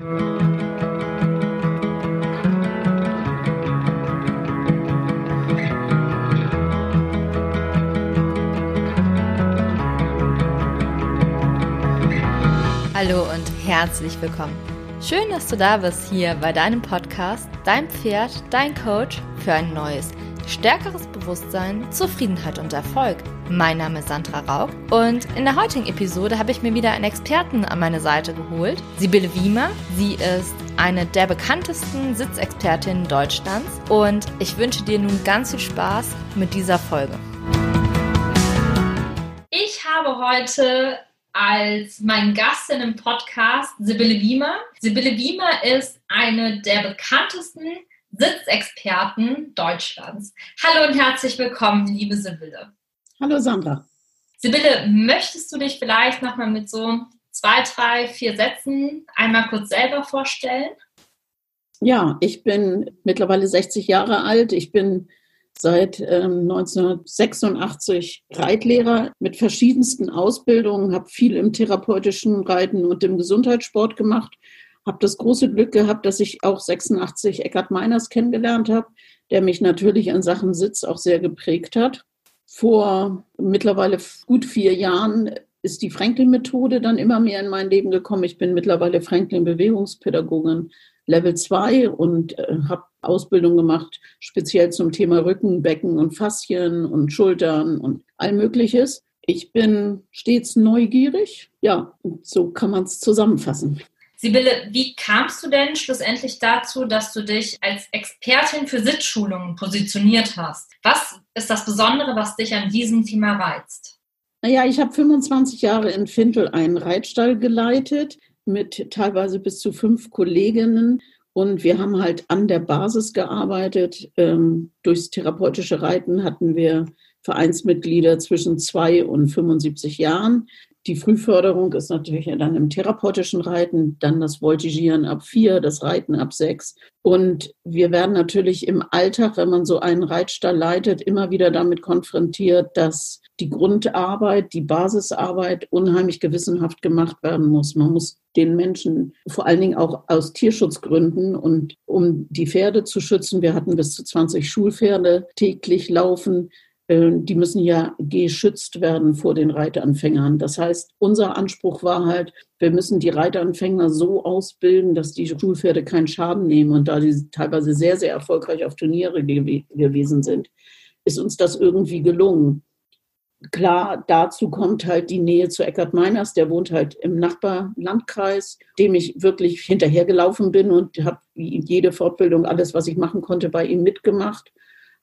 Hallo und herzlich willkommen. Schön, dass du da bist hier bei deinem Podcast Dein Pferd, dein Coach für ein neues, stärkeres Bewusstsein, Zufriedenheit und Erfolg. Mein Name ist Sandra Rauch und in der heutigen Episode habe ich mir wieder einen Experten an meine Seite geholt, Sibylle Wiemer. Sie ist eine der bekanntesten Sitzexpertinnen Deutschlands und ich wünsche dir nun ganz viel Spaß mit dieser Folge. Ich habe heute als mein Gast in einem Podcast Sibylle Wiemer. Sibylle Wiemer ist eine der bekanntesten Sitzexperten Deutschlands. Hallo und herzlich willkommen, liebe Sibylle. Hallo Sandra. Sibylle, möchtest du dich vielleicht nochmal mit so zwei, drei, vier Sätzen einmal kurz selber vorstellen? Ja, ich bin mittlerweile 60 Jahre alt. Ich bin seit ähm, 1986 Reitlehrer mit verschiedensten Ausbildungen, habe viel im therapeutischen Reiten und im Gesundheitssport gemacht, habe das große Glück gehabt, dass ich auch 86 Eckhard Meiners kennengelernt habe, der mich natürlich in Sachen Sitz auch sehr geprägt hat. Vor mittlerweile gut vier Jahren ist die Franklin-Methode dann immer mehr in mein Leben gekommen. Ich bin mittlerweile Franklin-Bewegungspädagogin Level 2 und äh, habe Ausbildung gemacht, speziell zum Thema Rücken, Becken und Faszien und Schultern und all Mögliches. Ich bin stets neugierig. Ja, so kann man es zusammenfassen. Sibylle, wie kamst du denn schlussendlich dazu, dass du dich als Expertin für Sitzschulungen positioniert hast? Was ist das Besondere, was dich an diesem Thema reizt? Naja, ich habe 25 Jahre in Fintel einen Reitstall geleitet mit teilweise bis zu fünf Kolleginnen. Und wir haben halt an der Basis gearbeitet. Ähm, durchs therapeutische Reiten hatten wir Vereinsmitglieder zwischen zwei und 75 Jahren. Die Frühförderung ist natürlich dann im therapeutischen Reiten, dann das Voltigieren ab vier, das Reiten ab sechs. Und wir werden natürlich im Alltag, wenn man so einen Reitstall leitet, immer wieder damit konfrontiert, dass die Grundarbeit, die Basisarbeit unheimlich gewissenhaft gemacht werden muss. Man muss den Menschen vor allen Dingen auch aus Tierschutzgründen und um die Pferde zu schützen. Wir hatten bis zu 20 Schulpferde täglich laufen. Äh, die müssen ja geschützt werden vor den Reiteranfängern. Das heißt, unser Anspruch war halt, wir müssen die Reiteranfänger so ausbilden, dass die Schulpferde keinen Schaden nehmen. Und da die teilweise sehr, sehr erfolgreich auf Turniere gew gewesen sind, ist uns das irgendwie gelungen. Klar, dazu kommt halt die Nähe zu Eckart Meiners, der wohnt halt im Nachbarlandkreis, dem ich wirklich hinterhergelaufen bin und habe jede Fortbildung, alles, was ich machen konnte, bei ihm mitgemacht.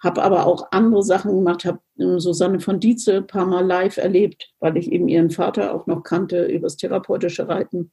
Habe aber auch andere Sachen gemacht, habe ähm, Susanne von Dietze ein paar Mal live erlebt, weil ich eben ihren Vater auch noch kannte übers therapeutische Reiten.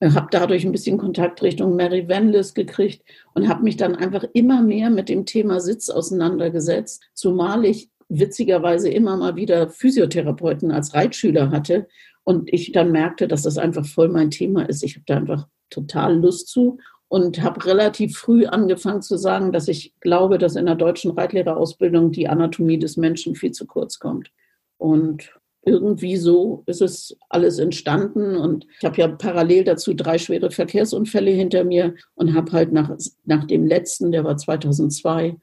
Äh, habe dadurch ein bisschen Kontakt Richtung Mary Wendlis gekriegt und habe mich dann einfach immer mehr mit dem Thema Sitz auseinandergesetzt, zumal ich witzigerweise immer mal wieder Physiotherapeuten als Reitschüler hatte und ich dann merkte, dass das einfach voll mein Thema ist. Ich habe da einfach total Lust zu und habe relativ früh angefangen zu sagen, dass ich glaube, dass in der deutschen Reitlehrerausbildung die Anatomie des Menschen viel zu kurz kommt. Und irgendwie so ist es alles entstanden. Und ich habe ja parallel dazu drei schwere Verkehrsunfälle hinter mir und habe halt nach, nach dem letzten, der war 2002,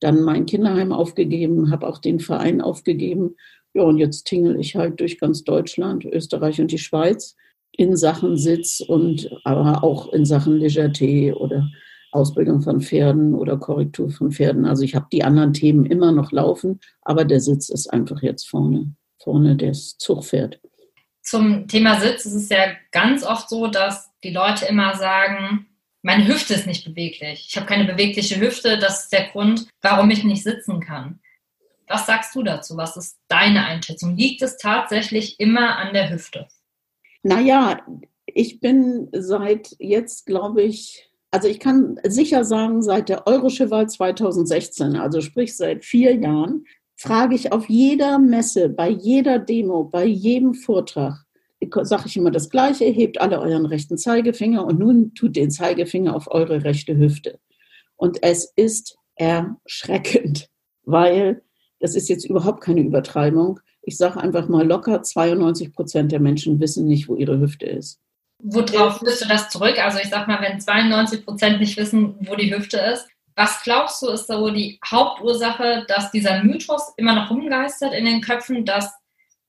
dann mein Kinderheim aufgegeben, habe auch den Verein aufgegeben. Ja, und jetzt tingel ich halt durch ganz Deutschland, Österreich und die Schweiz in Sachen Sitz und aber auch in Sachen Legerté oder Ausbildung von Pferden oder Korrektur von Pferden. Also ich habe die anderen Themen immer noch laufen, aber der Sitz ist einfach jetzt vorne, vorne das Zugpferd. Zum Thema Sitz ist es ja ganz oft so, dass die Leute immer sagen, meine Hüfte ist nicht beweglich. Ich habe keine bewegliche Hüfte. Das ist der Grund, warum ich nicht sitzen kann. Was sagst du dazu? Was ist deine Einschätzung? Liegt es tatsächlich immer an der Hüfte? Naja, ich bin seit jetzt, glaube ich, also ich kann sicher sagen, seit der Euroschewahl 2016, also sprich seit vier Jahren, frage ich auf jeder Messe, bei jeder Demo, bei jedem Vortrag, sage ich immer das Gleiche, hebt alle euren rechten Zeigefinger und nun tut den Zeigefinger auf eure rechte Hüfte. Und es ist erschreckend, weil das ist jetzt überhaupt keine Übertreibung. Ich sage einfach mal locker, 92 Prozent der Menschen wissen nicht, wo ihre Hüfte ist. Worauf führst du das zurück? Also ich sag mal, wenn 92 Prozent nicht wissen, wo die Hüfte ist, was glaubst du, ist so die Hauptursache, dass dieser Mythos immer noch rumgeistert in den Köpfen, dass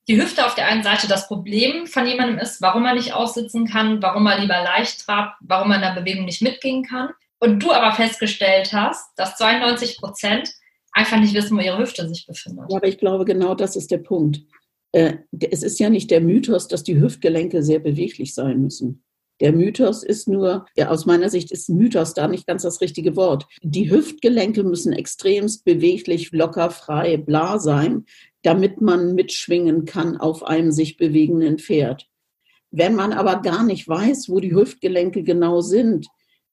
die Hüfte auf der einen Seite das Problem von jemandem ist, warum er nicht aussitzen kann, warum er lieber leicht trabt, warum er in der Bewegung nicht mitgehen kann. Und du aber festgestellt hast, dass 92 Prozent einfach nicht wissen, wo ihre Hüfte sich befindet. Aber ich glaube, genau das ist der Punkt. Äh, es ist ja nicht der Mythos, dass die Hüftgelenke sehr beweglich sein müssen. Der Mythos ist nur, ja, aus meiner Sicht ist Mythos da nicht ganz das richtige Wort. Die Hüftgelenke müssen extremst beweglich, locker, frei, bla sein, damit man mitschwingen kann auf einem sich bewegenden Pferd. Wenn man aber gar nicht weiß, wo die Hüftgelenke genau sind,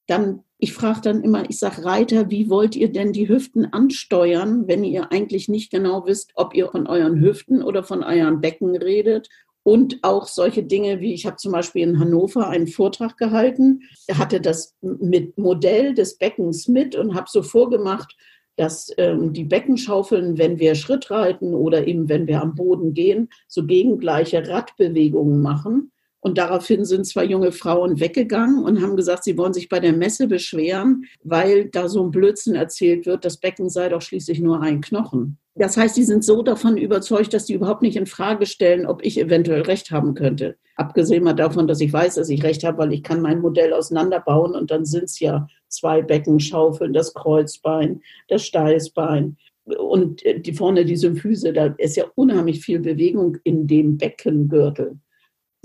dann, ich frage dann immer, ich sage Reiter, wie wollt ihr denn die Hüften ansteuern, wenn ihr eigentlich nicht genau wisst, ob ihr von euren Hüften oder von euren Becken redet und auch solche Dinge wie, ich habe zum Beispiel in Hannover einen Vortrag gehalten, hatte das mit Modell des Beckens mit und habe so vorgemacht, dass ähm, die Beckenschaufeln, wenn wir Schritt reiten oder eben wenn wir am Boden gehen, so gegengleiche Radbewegungen machen. Und daraufhin sind zwei junge Frauen weggegangen und haben gesagt, sie wollen sich bei der Messe beschweren, weil da so ein Blödsinn erzählt wird, das Becken sei doch schließlich nur ein Knochen. Das heißt, die sind so davon überzeugt, dass die überhaupt nicht in Frage stellen, ob ich eventuell recht haben könnte. Abgesehen mal davon, dass ich weiß, dass ich recht habe, weil ich kann mein Modell auseinanderbauen und dann sind es ja zwei Beckenschaufeln, das Kreuzbein, das Steißbein und äh, die vorne die Symphyse. Da ist ja unheimlich viel Bewegung in dem Beckengürtel.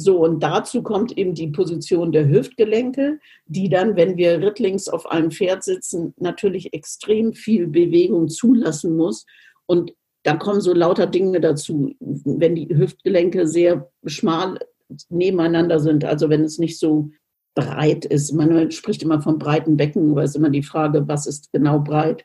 So, und dazu kommt eben die Position der Hüftgelenke, die dann, wenn wir rittlings auf einem Pferd sitzen, natürlich extrem viel Bewegung zulassen muss. Und da kommen so lauter Dinge dazu, wenn die Hüftgelenke sehr schmal nebeneinander sind, also wenn es nicht so breit ist. Man spricht immer vom breiten Becken, aber es immer die Frage, was ist genau breit.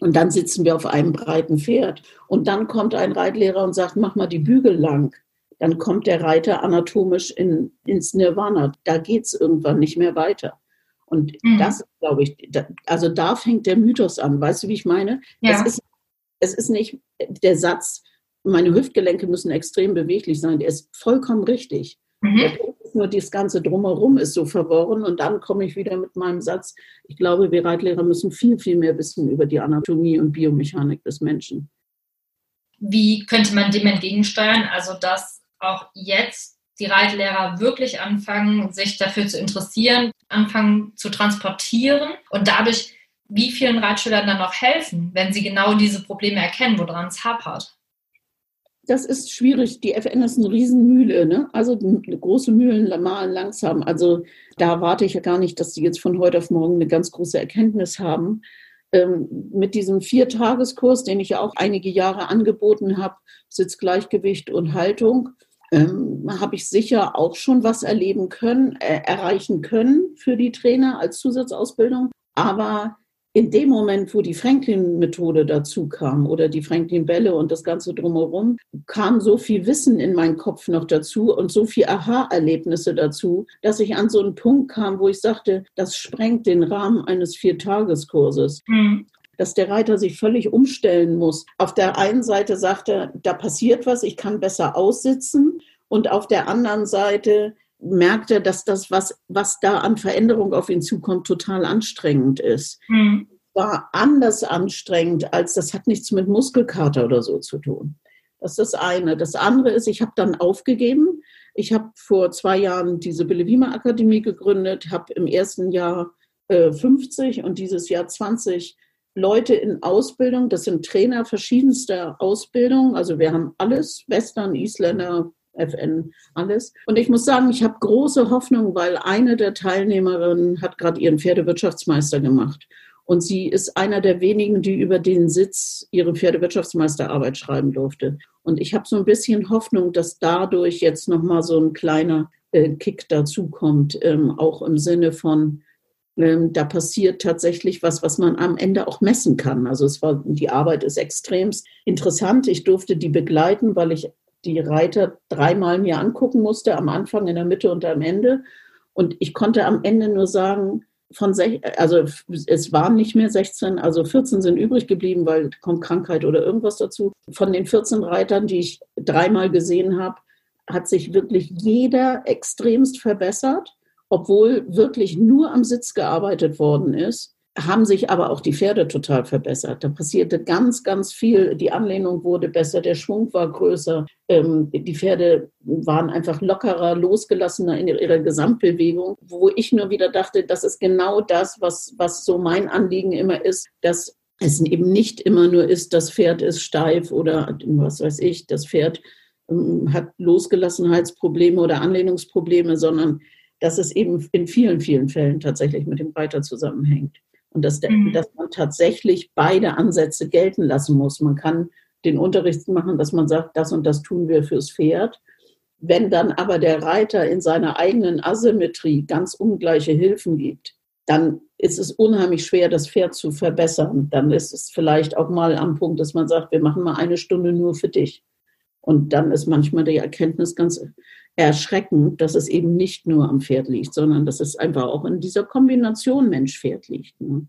Und dann sitzen wir auf einem breiten Pferd. Und dann kommt ein Reitlehrer und sagt, mach mal die Bügel lang dann kommt der Reiter anatomisch in, ins Nirvana. Da geht es irgendwann nicht mehr weiter. Und mhm. das, glaube ich, da, also da fängt der Mythos an. Weißt du, wie ich meine? Ja. Es, ist, es ist nicht der Satz, meine Hüftgelenke müssen extrem beweglich sein, der ist vollkommen richtig. Mhm. Nur, das Ganze drumherum ist so verworren und dann komme ich wieder mit meinem Satz, ich glaube, wir Reitlehrer müssen viel, viel mehr wissen über die Anatomie und Biomechanik des Menschen. Wie könnte man dem entgegensteuern? Also, dass auch jetzt die Reitlehrer wirklich anfangen, sich dafür zu interessieren, anfangen zu transportieren und dadurch wie vielen Reitschülern dann noch helfen, wenn sie genau diese Probleme erkennen, woran es hapert? Das ist schwierig. Die FN ist eine Riesenmühle. Ne? Also große Mühlen malen langsam. Also da warte ich ja gar nicht, dass die jetzt von heute auf morgen eine ganz große Erkenntnis haben. Ähm, mit diesem Viertageskurs, den ich ja auch einige Jahre angeboten habe, Sitzgleichgewicht und Haltung, ähm, habe ich sicher auch schon was erleben können, äh, erreichen können für die Trainer als Zusatzausbildung. Aber in dem Moment, wo die Franklin-Methode dazu kam oder die Franklin-Bälle und das Ganze drumherum, kam so viel Wissen in meinen Kopf noch dazu und so viel Aha-Erlebnisse dazu, dass ich an so einen Punkt kam, wo ich sagte, das sprengt den Rahmen eines Viertageskurses. Mhm dass der Reiter sich völlig umstellen muss. Auf der einen Seite sagt er, da passiert was, ich kann besser aussitzen. Und auf der anderen Seite merkt er, dass das, was, was da an Veränderung auf ihn zukommt, total anstrengend ist. Mhm. War anders anstrengend, als das hat nichts mit Muskelkater oder so zu tun. Das ist das eine. Das andere ist, ich habe dann aufgegeben. Ich habe vor zwei Jahren diese Bellevima Akademie gegründet, habe im ersten Jahr äh, 50 und dieses Jahr 20 Leute in Ausbildung, das sind Trainer verschiedenster Ausbildung, also wir haben alles, Western, Isländer, FN, alles. Und ich muss sagen, ich habe große Hoffnung, weil eine der Teilnehmerinnen hat gerade ihren Pferdewirtschaftsmeister gemacht. Und sie ist einer der wenigen, die über den Sitz ihre Pferdewirtschaftsmeisterarbeit schreiben durfte. Und ich habe so ein bisschen Hoffnung, dass dadurch jetzt nochmal so ein kleiner äh, Kick dazukommt, ähm, auch im Sinne von, da passiert tatsächlich was, was man am Ende auch messen kann. Also es war, die Arbeit ist extremst interessant. Ich durfte die begleiten, weil ich die Reiter dreimal mir angucken musste, am Anfang, in der Mitte und am Ende. Und ich konnte am Ende nur sagen, von sech, also es waren nicht mehr 16, also 14 sind übrig geblieben, weil kommt Krankheit oder irgendwas dazu. Von den 14 Reitern, die ich dreimal gesehen habe, hat sich wirklich jeder extremst verbessert obwohl wirklich nur am Sitz gearbeitet worden ist, haben sich aber auch die Pferde total verbessert. Da passierte ganz, ganz viel. Die Anlehnung wurde besser, der Schwung war größer. Ähm, die Pferde waren einfach lockerer, losgelassener in ihrer Gesamtbewegung, wo ich nur wieder dachte, das ist genau das, was, was so mein Anliegen immer ist, dass es eben nicht immer nur ist, das Pferd ist steif oder was weiß ich, das Pferd ähm, hat Losgelassenheitsprobleme oder Anlehnungsprobleme, sondern dass es eben in vielen, vielen Fällen tatsächlich mit dem Reiter zusammenhängt. Und dass, der, mhm. dass man tatsächlich beide Ansätze gelten lassen muss. Man kann den Unterricht machen, dass man sagt, das und das tun wir fürs Pferd. Wenn dann aber der Reiter in seiner eigenen Asymmetrie ganz ungleiche Hilfen gibt, dann ist es unheimlich schwer, das Pferd zu verbessern. Dann ist es vielleicht auch mal am Punkt, dass man sagt, wir machen mal eine Stunde nur für dich. Und dann ist manchmal die Erkenntnis ganz erschreckend, dass es eben nicht nur am Pferd liegt, sondern dass es einfach auch in dieser Kombination Mensch-Pferd liegt. Ne?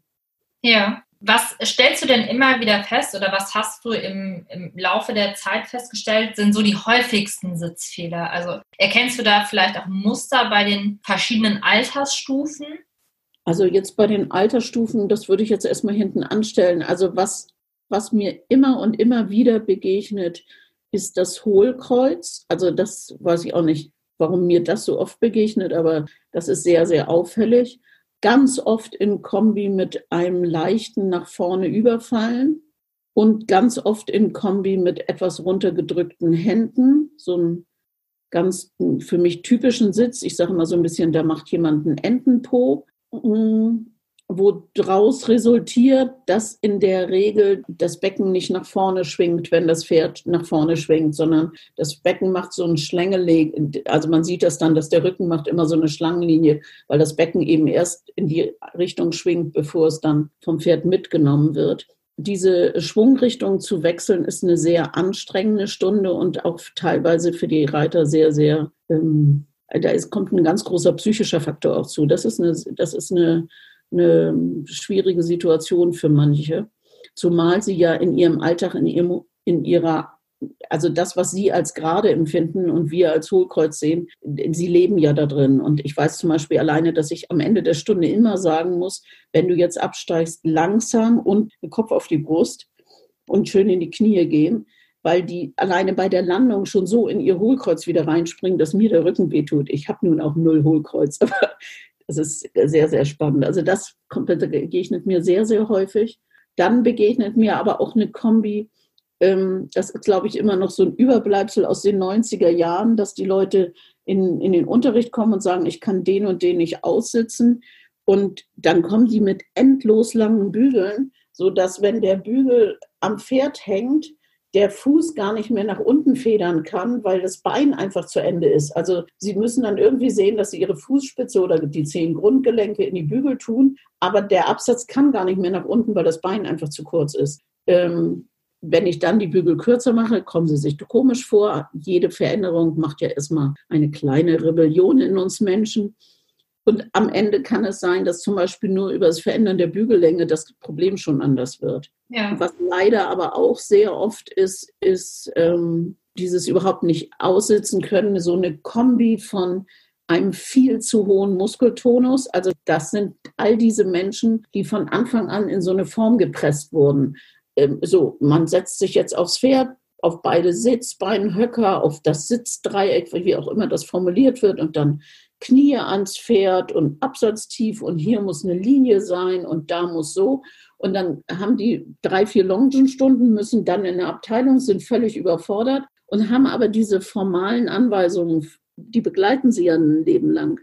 Ja. Was stellst du denn immer wieder fest oder was hast du im, im Laufe der Zeit festgestellt, sind so die häufigsten Sitzfehler? Also erkennst du da vielleicht auch Muster bei den verschiedenen Altersstufen? Also jetzt bei den Altersstufen, das würde ich jetzt erstmal hinten anstellen. Also was, was mir immer und immer wieder begegnet, ist das Hohlkreuz. Also das weiß ich auch nicht, warum mir das so oft begegnet, aber das ist sehr, sehr auffällig. Ganz oft in Kombi mit einem leichten nach vorne überfallen und ganz oft in Kombi mit etwas runtergedrückten Händen. So ein ganz für mich typischen Sitz. Ich sage mal so ein bisschen, da macht jemand einen Entenpo. Wo daraus resultiert, dass in der Regel das Becken nicht nach vorne schwingt, wenn das Pferd nach vorne schwingt, sondern das Becken macht so ein Schlängele, also man sieht das dann, dass der Rücken macht immer so eine Schlangenlinie, weil das Becken eben erst in die Richtung schwingt, bevor es dann vom Pferd mitgenommen wird. Diese Schwungrichtung zu wechseln ist eine sehr anstrengende Stunde und auch teilweise für die Reiter sehr, sehr, ähm, da ist, kommt ein ganz großer psychischer Faktor auch zu. Das ist eine, das ist eine eine schwierige Situation für manche, zumal sie ja in ihrem Alltag, in, ihrem, in ihrer, also das, was sie als gerade empfinden und wir als Hohlkreuz sehen, sie leben ja da drin. Und ich weiß zum Beispiel alleine, dass ich am Ende der Stunde immer sagen muss, wenn du jetzt absteigst, langsam und Kopf auf die Brust und schön in die Knie gehen, weil die alleine bei der Landung schon so in ihr Hohlkreuz wieder reinspringen, dass mir der Rücken wehtut. Ich habe nun auch null Hohlkreuz, aber das ist sehr, sehr spannend. Also das begegnet mir sehr, sehr häufig. Dann begegnet mir aber auch eine Kombi, ähm, das ist, glaube ich, immer noch so ein Überbleibsel aus den 90er Jahren, dass die Leute in, in den Unterricht kommen und sagen, ich kann den und den nicht aussitzen. Und dann kommen die mit endlos langen Bügeln, sodass wenn der Bügel am Pferd hängt, der Fuß gar nicht mehr nach unten federn kann, weil das Bein einfach zu Ende ist. Also sie müssen dann irgendwie sehen, dass sie ihre Fußspitze oder die zehn Grundgelenke in die Bügel tun, aber der Absatz kann gar nicht mehr nach unten, weil das Bein einfach zu kurz ist. Ähm, wenn ich dann die Bügel kürzer mache, kommen sie sich komisch vor. Jede Veränderung macht ja erstmal eine kleine Rebellion in uns Menschen. Und am Ende kann es sein, dass zum Beispiel nur über das Verändern der Bügellänge das Problem schon anders wird. Ja. Was leider aber auch sehr oft ist, ist ähm, dieses überhaupt nicht aussitzen können, so eine Kombi von einem viel zu hohen Muskeltonus. Also das sind all diese Menschen, die von Anfang an in so eine Form gepresst wurden. Ähm, so, man setzt sich jetzt aufs Pferd, auf beide Sitzbeinhöcker, auf das Sitzdreieck, wie auch immer das formuliert wird, und dann Knie ans Pferd und absatztief und hier muss eine Linie sein und da muss so. Und dann haben die drei, vier Longenstunden, müssen dann in der Abteilung, sind völlig überfordert und haben aber diese formalen Anweisungen, die begleiten sie ja ein Leben lang.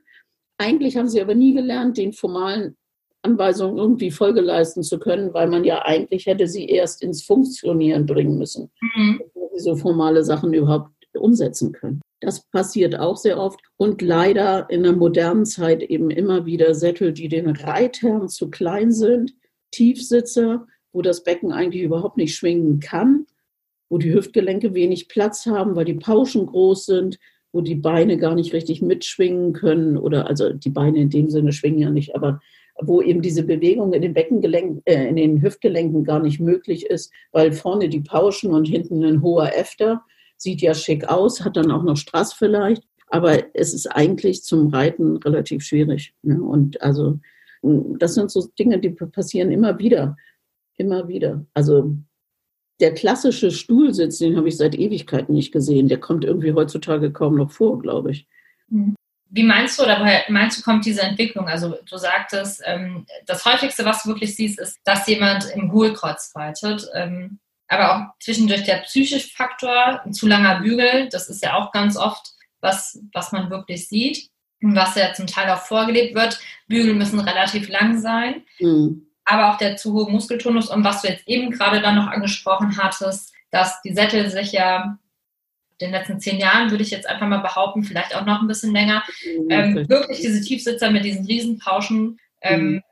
Eigentlich haben sie aber nie gelernt, den formalen Anweisungen irgendwie Folge leisten zu können, weil man ja eigentlich hätte sie erst ins Funktionieren bringen müssen, mhm. bevor sie so formale Sachen überhaupt umsetzen können. Das passiert auch sehr oft und leider in der modernen Zeit eben immer wieder Sättel, die den Reitern zu klein sind, Tiefsitzer, wo das Becken eigentlich überhaupt nicht schwingen kann, wo die Hüftgelenke wenig Platz haben, weil die Pauschen groß sind, wo die Beine gar nicht richtig mitschwingen können oder also die Beine in dem Sinne schwingen ja nicht, aber wo eben diese Bewegung in den Beckengelenken, äh, in den Hüftgelenken gar nicht möglich ist, weil vorne die Pauschen und hinten ein hoher Äfter sieht ja schick aus, hat dann auch noch Strass vielleicht. Aber es ist eigentlich zum Reiten relativ schwierig. Ne? Und also das sind so Dinge, die passieren immer wieder. Immer wieder. Also der klassische Stuhlsitz, den habe ich seit Ewigkeiten nicht gesehen. Der kommt irgendwie heutzutage kaum noch vor, glaube ich. Hm. Wie meinst du, oder woher meinst du, kommt diese Entwicklung? Also du sagtest, ähm, das häufigste, was du wirklich siehst, ist, dass jemand im Hohlkreuz reitet. Aber auch zwischendurch der psychische Faktor, ein zu langer Bügel, das ist ja auch ganz oft was, was man wirklich sieht und was ja zum Teil auch vorgelebt wird. Bügel müssen relativ lang sein. Mhm aber auch der zu hohe Muskeltonus und was du jetzt eben gerade dann noch angesprochen hattest, dass die Sättel sich ja in den letzten zehn Jahren, würde ich jetzt einfach mal behaupten, vielleicht auch noch ein bisschen länger, ähm, wirklich diese Tiefsitzer mit diesen Riesenpauschen, ähm, mhm.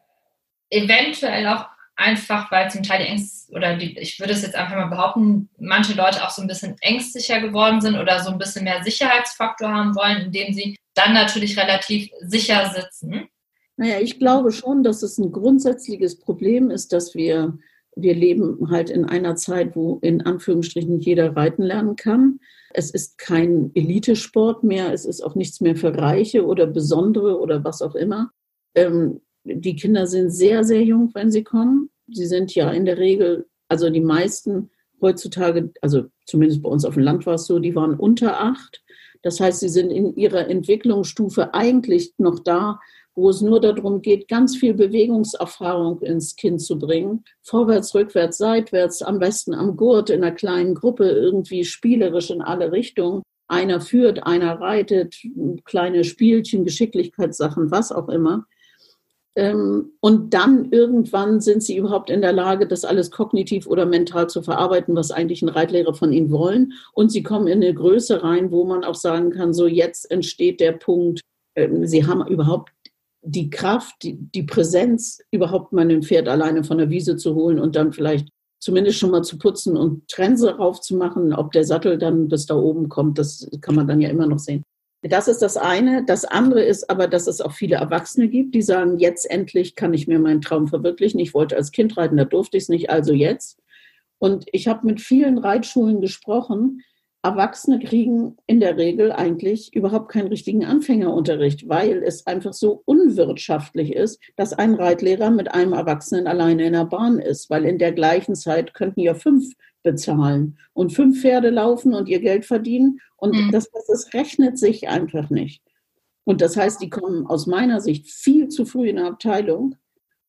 eventuell auch einfach, weil zum Teil die Ängste, oder die, ich würde es jetzt einfach mal behaupten, manche Leute auch so ein bisschen ängstlicher geworden sind oder so ein bisschen mehr Sicherheitsfaktor haben wollen, indem sie dann natürlich relativ sicher sitzen. Naja, ich glaube schon, dass es ein grundsätzliches Problem ist, dass wir, wir leben halt in einer Zeit, wo in Anführungsstrichen jeder reiten lernen kann. Es ist kein Elitesport mehr, es ist auch nichts mehr für Reiche oder Besondere oder was auch immer. Ähm, die Kinder sind sehr, sehr jung, wenn sie kommen. Sie sind ja in der Regel, also die meisten heutzutage, also zumindest bei uns auf dem Land war es so, die waren unter acht. Das heißt, sie sind in ihrer Entwicklungsstufe eigentlich noch da, wo es nur darum geht, ganz viel Bewegungserfahrung ins Kind zu bringen. Vorwärts, rückwärts, seitwärts, am besten am Gurt in einer kleinen Gruppe, irgendwie spielerisch in alle Richtungen. Einer führt, einer reitet, kleine Spielchen, Geschicklichkeitssachen, was auch immer. Ähm, und dann irgendwann sind sie überhaupt in der Lage, das alles kognitiv oder mental zu verarbeiten, was eigentlich ein Reitlehrer von ihnen wollen. Und sie kommen in eine Größe rein, wo man auch sagen kann, so jetzt entsteht der Punkt, ähm, sie haben überhaupt die Kraft, die, die Präsenz, überhaupt mal ein Pferd alleine von der Wiese zu holen und dann vielleicht zumindest schon mal zu putzen und Trense raufzumachen. Ob der Sattel dann bis da oben kommt, das kann man dann ja immer noch sehen. Das ist das eine. Das andere ist aber, dass es auch viele Erwachsene gibt, die sagen, jetzt endlich kann ich mir meinen Traum verwirklichen. Ich wollte als Kind reiten, da durfte ich es nicht, also jetzt. Und ich habe mit vielen Reitschulen gesprochen, Erwachsene kriegen in der Regel eigentlich überhaupt keinen richtigen Anfängerunterricht, weil es einfach so unwirtschaftlich ist, dass ein Reitlehrer mit einem Erwachsenen alleine in der Bahn ist, weil in der gleichen Zeit könnten ja fünf bezahlen und fünf Pferde laufen und ihr Geld verdienen. Und mhm. das, das rechnet sich einfach nicht. Und das heißt, die kommen aus meiner Sicht viel zu früh in eine Abteilung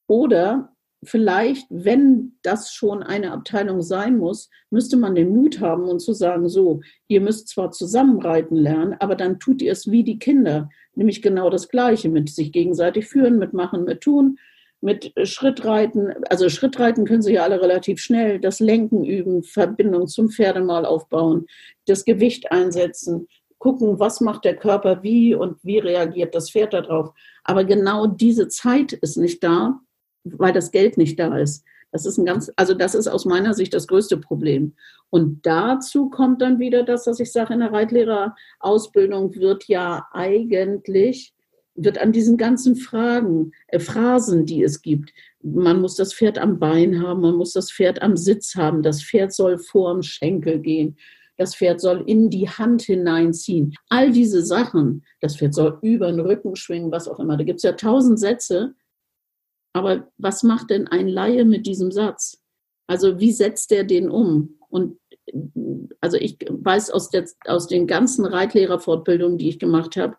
oder vielleicht, wenn das schon eine Abteilung sein muss, müsste man den Mut haben und zu sagen, so, ihr müsst zwar zusammenreiten lernen, aber dann tut ihr es wie die Kinder, nämlich genau das Gleiche, mit sich gegenseitig führen, mit machen, mit tun, mit Schrittreiten. Also Schrittreiten können sie ja alle relativ schnell, das Lenken üben, Verbindung zum Pferdemal aufbauen, das Gewicht einsetzen, gucken, was macht der Körper wie und wie reagiert das Pferd darauf. Aber genau diese Zeit ist nicht da, weil das Geld nicht da ist. Das ist ein ganz, also das ist aus meiner Sicht das größte Problem. Und dazu kommt dann wieder das, was ich sage, in der Reitlehrerausbildung wird ja eigentlich, wird an diesen ganzen Fragen, äh, Phrasen, die es gibt. Man muss das Pferd am Bein haben, man muss das Pferd am Sitz haben, das Pferd soll vorm Schenkel gehen, das Pferd soll in die Hand hineinziehen. All diese Sachen, das Pferd soll über den Rücken schwingen, was auch immer. Da gibt es ja tausend Sätze, aber was macht denn ein Laie mit diesem Satz? Also wie setzt er den um? Und also ich weiß aus, der, aus den ganzen Reitlehrerfortbildungen, die ich gemacht habe,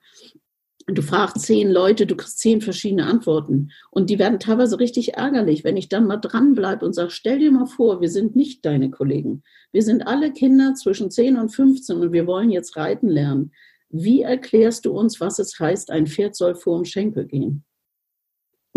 du fragst zehn Leute, du kriegst zehn verschiedene Antworten. Und die werden teilweise richtig ärgerlich, wenn ich dann mal dranbleibe und sage, stell dir mal vor, wir sind nicht deine Kollegen. Wir sind alle Kinder zwischen 10 und 15 und wir wollen jetzt reiten lernen. Wie erklärst du uns, was es heißt, ein Pferd soll vor dem Schenkel gehen?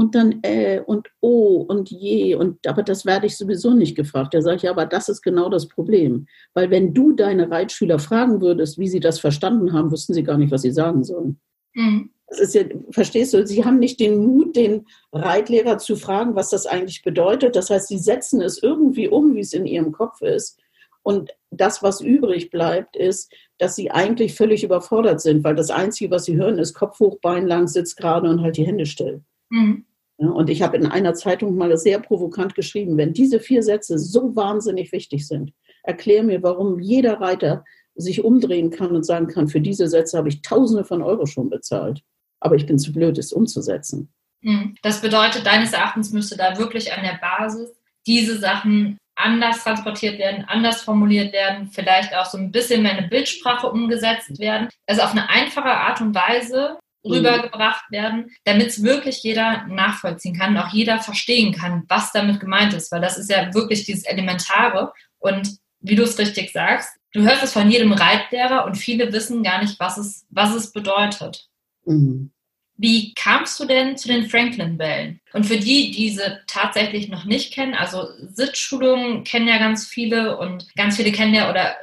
und dann äh und oh und je und aber das werde ich sowieso nicht gefragt. Da sage ich, ja, aber das ist genau das Problem. Weil wenn du deine Reitschüler fragen würdest, wie sie das verstanden haben, wüssten sie gar nicht, was sie sagen sollen. Mhm. Das ist ja, verstehst du, sie haben nicht den Mut, den Reitlehrer zu fragen, was das eigentlich bedeutet. Das heißt, sie setzen es irgendwie um, wie es in ihrem Kopf ist. Und das, was übrig bleibt, ist, dass sie eigentlich völlig überfordert sind, weil das Einzige, was sie hören, ist Kopf hoch, Bein lang, Sitz gerade und halt die Hände still. Mhm. Und ich habe in einer Zeitung mal sehr provokant geschrieben, wenn diese vier Sätze so wahnsinnig wichtig sind, erklär mir, warum jeder Reiter sich umdrehen kann und sagen kann, für diese Sätze habe ich Tausende von Euro schon bezahlt. Aber ich bin zu blöd, es umzusetzen. Hm. Das bedeutet, deines Erachtens müsste da wirklich an der Basis diese Sachen anders transportiert werden, anders formuliert werden, vielleicht auch so ein bisschen mehr eine Bildsprache umgesetzt werden, also auf eine einfache Art und Weise mhm. rübergebracht werden, damit es wirklich jeder nachvollziehen kann und auch jeder verstehen kann, was damit gemeint ist, weil das ist ja wirklich dieses Elementare und wie du es richtig sagst, du hörst es von jedem Reitlehrer und viele wissen gar nicht, was es, was es bedeutet. Mhm. Wie kamst du denn zu den Franklin-Bällen? Und für die, die diese tatsächlich noch nicht kennen, also Sitzschulungen kennen ja ganz viele und ganz viele kennen ja oder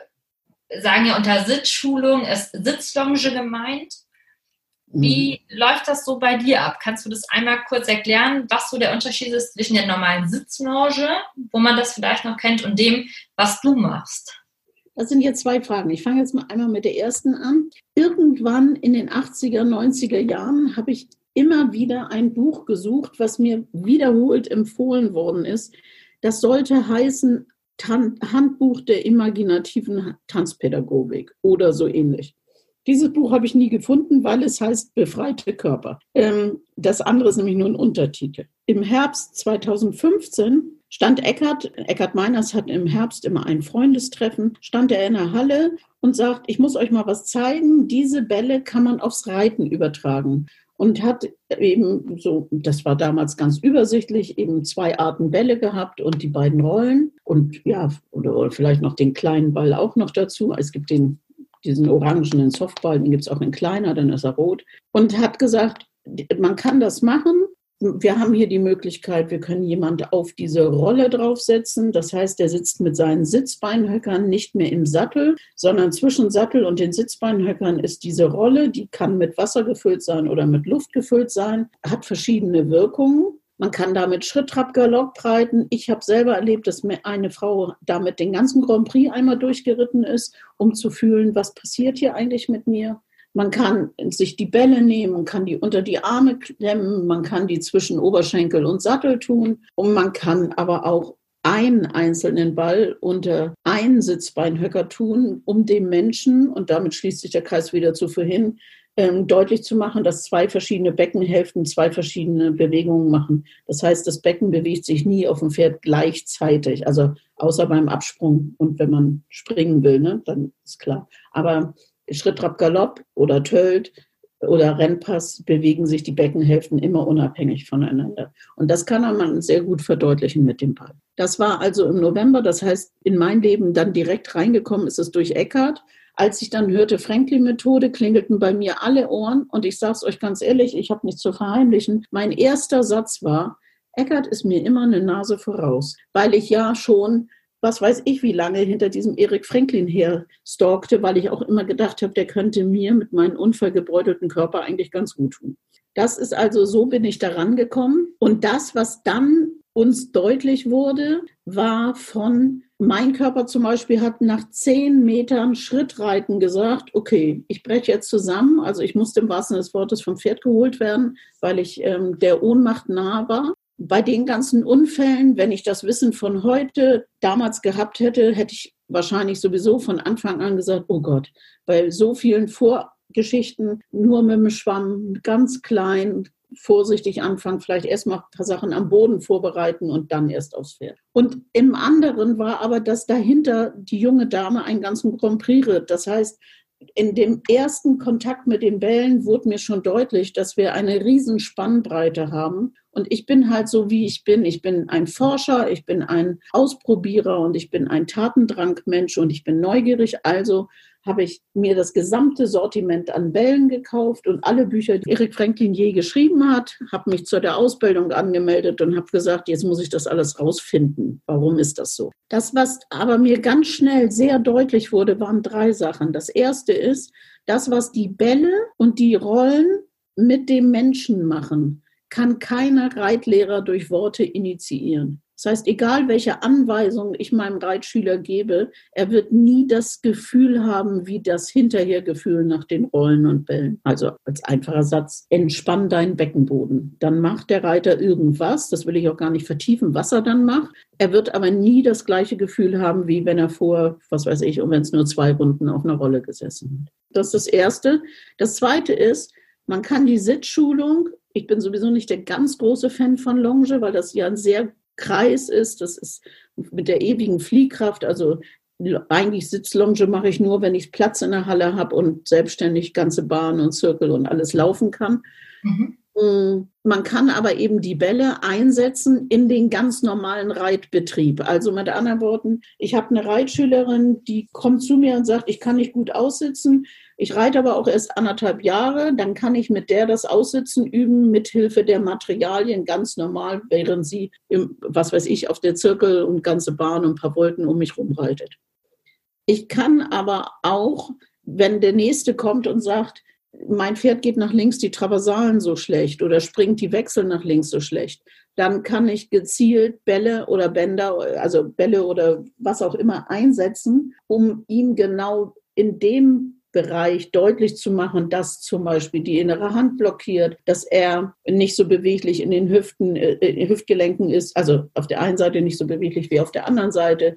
sagen ja unter Sitzschulung ist Sitzlonge gemeint. Wie mhm. läuft das so bei dir ab? Kannst du das einmal kurz erklären, was so der Unterschied ist zwischen der normalen Sitzlounge, wo man das vielleicht noch kennt, und dem, was du machst? Das sind jetzt zwei Fragen. Ich fange jetzt mal einmal mit der ersten an. Irgendwann in den 80er, 90er Jahren habe ich immer wieder ein Buch gesucht, was mir wiederholt empfohlen worden ist. Das sollte heißen Tan Handbuch der imaginativen Tanzpädagogik oder so ähnlich. Dieses Buch habe ich nie gefunden, weil es heißt Befreite Körper. Ähm, das andere ist nämlich nur ein Untertitel. Im Herbst 2015 stand Eckart, Eckart Meiners hat im Herbst immer ein Freundestreffen, stand er in der Halle und sagt, ich muss euch mal was zeigen, diese Bälle kann man aufs Reiten übertragen. Und hat eben so, das war damals ganz übersichtlich, eben zwei Arten Bälle gehabt und die beiden Rollen und ja, oder vielleicht noch den kleinen Ball auch noch dazu. Es gibt den, diesen orangenen Softball, den gibt es auch in kleiner, dann ist er rot. Und hat gesagt, man kann das machen, wir haben hier die Möglichkeit, wir können jemand auf diese Rolle draufsetzen. Das heißt, er sitzt mit seinen Sitzbeinhöckern nicht mehr im Sattel, sondern zwischen Sattel und den Sitzbeinhöckern ist diese Rolle, die kann mit Wasser gefüllt sein oder mit Luft gefüllt sein, hat verschiedene Wirkungen. Man kann damit Schritt, Trab, Galopp reiten. Ich habe selber erlebt, dass mir eine Frau damit den ganzen Grand Prix einmal durchgeritten ist, um zu fühlen, was passiert hier eigentlich mit mir. Man kann sich die Bälle nehmen, man kann die unter die Arme klemmen, man kann die zwischen Oberschenkel und Sattel tun und man kann aber auch einen einzelnen Ball unter einen Sitzbeinhöcker tun, um dem Menschen, und damit schließt sich der Kreis wieder zu vorhin, ähm, deutlich zu machen, dass zwei verschiedene Beckenhälften zwei verschiedene Bewegungen machen. Das heißt, das Becken bewegt sich nie auf dem Pferd gleichzeitig, also außer beim Absprung und wenn man springen will, ne, dann ist klar. Aber Schritt, Trab, Galopp oder Tölt oder Rennpass bewegen sich die Beckenhälften immer unabhängig voneinander. Und das kann man sehr gut verdeutlichen mit dem Ball. Das war also im November, das heißt, in mein Leben dann direkt reingekommen ist es durch Eckart. Als ich dann hörte Franklin-Methode, klingelten bei mir alle Ohren. Und ich sage es euch ganz ehrlich, ich habe nichts zu verheimlichen. Mein erster Satz war, Eckart ist mir immer eine Nase voraus, weil ich ja schon was weiß ich, wie lange hinter diesem Erik Franklin her stalkte, weil ich auch immer gedacht habe, der könnte mir mit meinem unvergebräutelten Körper eigentlich ganz gut tun. Das ist also, so bin ich daran gekommen. Und das, was dann uns deutlich wurde, war von, mein Körper zum Beispiel hat nach zehn Metern Schrittreiten gesagt, okay, ich breche jetzt zusammen. Also ich musste im wahrsten Sinne des Wortes vom Pferd geholt werden, weil ich ähm, der Ohnmacht nah war bei den ganzen Unfällen, wenn ich das Wissen von heute damals gehabt hätte, hätte ich wahrscheinlich sowieso von Anfang an gesagt, oh Gott, bei so vielen Vorgeschichten nur mit dem Schwamm, ganz klein, vorsichtig anfangen, vielleicht erstmal ein paar Sachen am Boden vorbereiten und dann erst aufs Pferd. Und im anderen war aber, dass dahinter die junge Dame einen ganzen Grand Prix ritt. Das heißt, in dem ersten Kontakt mit den Bällen wurde mir schon deutlich, dass wir eine riesen Spannbreite haben. Und ich bin halt so, wie ich bin. Ich bin ein Forscher, ich bin ein Ausprobierer und ich bin ein Tatendrangmensch und ich bin neugierig. Also habe ich mir das gesamte Sortiment an Bällen gekauft und alle Bücher, die Erik Franklin je geschrieben hat, habe mich zu der Ausbildung angemeldet und habe gesagt, jetzt muss ich das alles rausfinden. Warum ist das so? Das, was aber mir ganz schnell sehr deutlich wurde, waren drei Sachen. Das erste ist, das, was die Bälle und die Rollen mit dem Menschen machen, kann keiner Reitlehrer durch Worte initiieren. Das heißt, egal welche Anweisung ich meinem Reitschüler gebe, er wird nie das Gefühl haben, wie das Hinterhergefühl nach den Rollen und Bällen. Also als einfacher Satz, entspann deinen Beckenboden. Dann macht der Reiter irgendwas, das will ich auch gar nicht vertiefen, was er dann macht. Er wird aber nie das gleiche Gefühl haben, wie wenn er vor, was weiß ich, und wenn es nur zwei Runden auf einer Rolle gesessen hat. Das ist das Erste. Das Zweite ist, man kann die Sitzschulung ich bin sowieso nicht der ganz große Fan von Longe, weil das ja ein sehr Kreis ist. Das ist mit der ewigen Fliehkraft. Also eigentlich Sitzlonge mache ich nur, wenn ich Platz in der Halle habe und selbstständig ganze Bahn und Zirkel und alles laufen kann. Mhm. Mm, man kann aber eben die Bälle einsetzen in den ganz normalen Reitbetrieb. Also mit anderen Worten, ich habe eine Reitschülerin, die kommt zu mir und sagt, ich kann nicht gut aussitzen. Ich reite aber auch erst anderthalb Jahre, dann kann ich mit der das Aussitzen üben, mithilfe der Materialien ganz normal, während sie, im, was weiß ich, auf der Zirkel und ganze Bahn und ein paar Wolken um mich rumreitet. Ich kann aber auch, wenn der Nächste kommt und sagt, mein Pferd geht nach links die Traversalen so schlecht oder springt die Wechsel nach links so schlecht, dann kann ich gezielt Bälle oder Bänder, also Bälle oder was auch immer einsetzen, um ihm genau in dem Bereich deutlich zu machen, dass zum Beispiel die innere Hand blockiert, dass er nicht so beweglich in den Hüften, äh, Hüftgelenken ist, also auf der einen Seite nicht so beweglich wie auf der anderen Seite.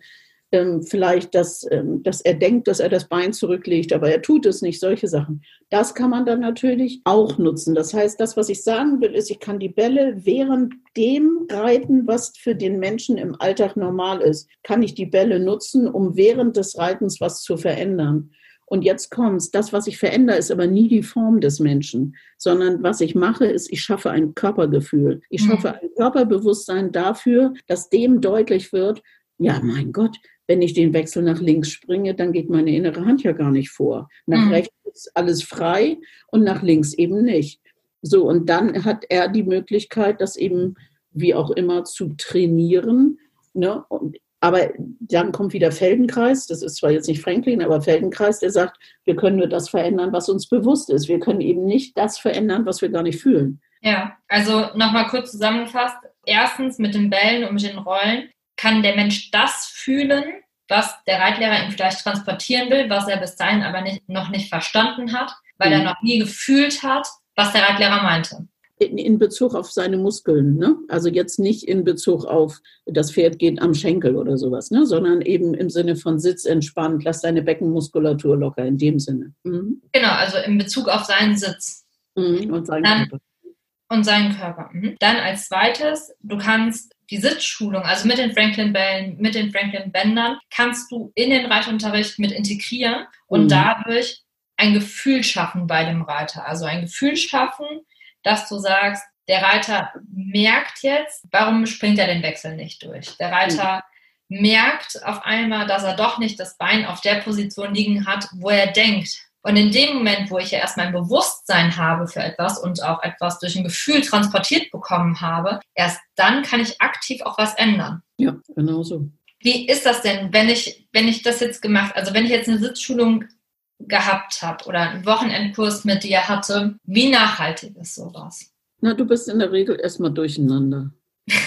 Ähm, vielleicht, dass, ähm, dass er denkt, dass er das Bein zurücklegt, aber er tut es nicht, solche Sachen. Das kann man dann natürlich auch nutzen. Das heißt, das, was ich sagen will, ist, ich kann die Bälle während dem reiten, was für den Menschen im Alltag normal ist, kann ich die Bälle nutzen, um während des Reitens was zu verändern. Und jetzt kommt's. Das, was ich verändere, ist aber nie die Form des Menschen, sondern was ich mache, ist, ich schaffe ein Körpergefühl. Ich schaffe mhm. ein Körperbewusstsein dafür, dass dem deutlich wird, ja, mein Gott, wenn ich den Wechsel nach links springe, dann geht meine innere Hand ja gar nicht vor. Nach mhm. rechts ist alles frei und nach links eben nicht. So, und dann hat er die Möglichkeit, das eben wie auch immer zu trainieren. Ne? Und aber dann kommt wieder Feldenkreis, das ist zwar jetzt nicht Franklin, aber Feldenkreis, der sagt, wir können nur das verändern, was uns bewusst ist. Wir können eben nicht das verändern, was wir gar nicht fühlen. Ja, also nochmal kurz zusammengefasst. Erstens mit den Bällen und mit den Rollen kann der Mensch das fühlen, was der Reitlehrer ihm vielleicht transportieren will, was er bis dahin aber nicht, noch nicht verstanden hat, weil mhm. er noch nie gefühlt hat, was der Reitlehrer meinte in, in Bezug auf seine Muskeln. Ne? Also jetzt nicht in Bezug auf, das Pferd geht am Schenkel oder sowas, ne? sondern eben im Sinne von Sitz entspannt, lass deine Beckenmuskulatur locker, in dem Sinne. Mhm. Genau, also in Bezug auf seinen Sitz. Mhm. Und seinen Dann, Körper. Und seinen Körper. Mhm. Dann als zweites, du kannst die Sitzschulung, also mit den Franklin-Bällen, mit den Franklin-Bändern, kannst du in den Reitunterricht mit integrieren und mhm. dadurch ein Gefühl schaffen bei dem Reiter. Also ein Gefühl schaffen, dass du sagst, der Reiter merkt jetzt, warum springt er den Wechsel nicht durch? Der Reiter mhm. merkt auf einmal, dass er doch nicht das Bein auf der Position liegen hat, wo er denkt. Und in dem Moment, wo ich ja erstmal ein Bewusstsein habe für etwas und auch etwas durch ein Gefühl transportiert bekommen habe, erst dann kann ich aktiv auch was ändern. Ja, genau so. Wie ist das denn, wenn ich, wenn ich das jetzt gemacht, also wenn ich jetzt eine Sitzschulung gehabt habe oder einen Wochenendkurs mit dir hatte. Wie nachhaltig ist sowas? Na, du bist in der Regel erstmal durcheinander.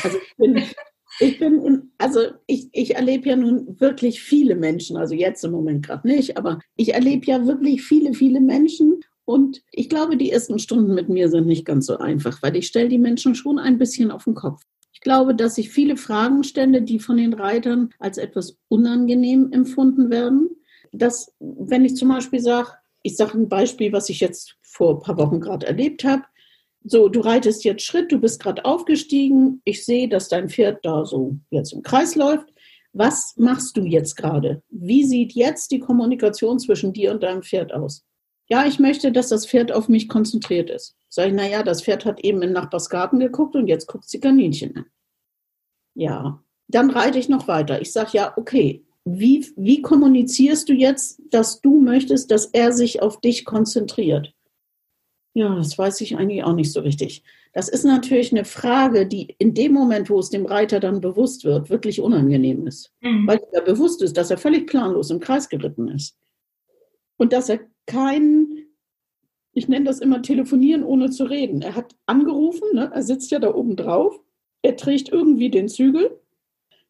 Also ich bin, ich bin in, also ich, ich erlebe ja nun wirklich viele Menschen, also jetzt im Moment gerade nicht, aber ich erlebe ja wirklich viele, viele Menschen und ich glaube, die ersten Stunden mit mir sind nicht ganz so einfach, weil ich stelle die Menschen schon ein bisschen auf den Kopf. Ich glaube, dass ich viele Fragen stelle, die von den Reitern als etwas unangenehm empfunden werden dass, wenn ich zum Beispiel sage, ich sage ein Beispiel, was ich jetzt vor ein paar Wochen gerade erlebt habe. So, du reitest jetzt Schritt, du bist gerade aufgestiegen, ich sehe, dass dein Pferd da so jetzt im Kreis läuft. Was machst du jetzt gerade? Wie sieht jetzt die Kommunikation zwischen dir und deinem Pferd aus? Ja, ich möchte, dass das Pferd auf mich konzentriert ist. Sag ich, naja, das Pferd hat eben in Nachbarsgarten geguckt und jetzt guckt sie Kaninchen an. Ja, dann reite ich noch weiter. Ich sage, ja, okay, wie, wie kommunizierst du jetzt, dass du möchtest, dass er sich auf dich konzentriert? Ja, das weiß ich eigentlich auch nicht so richtig. Das ist natürlich eine Frage, die in dem Moment, wo es dem Reiter dann bewusst wird, wirklich unangenehm ist. Mhm. Weil er bewusst ist, dass er völlig planlos im Kreis geritten ist. Und dass er kein, ich nenne das immer telefonieren ohne zu reden. Er hat angerufen, ne? er sitzt ja da oben drauf, er trägt irgendwie den Zügel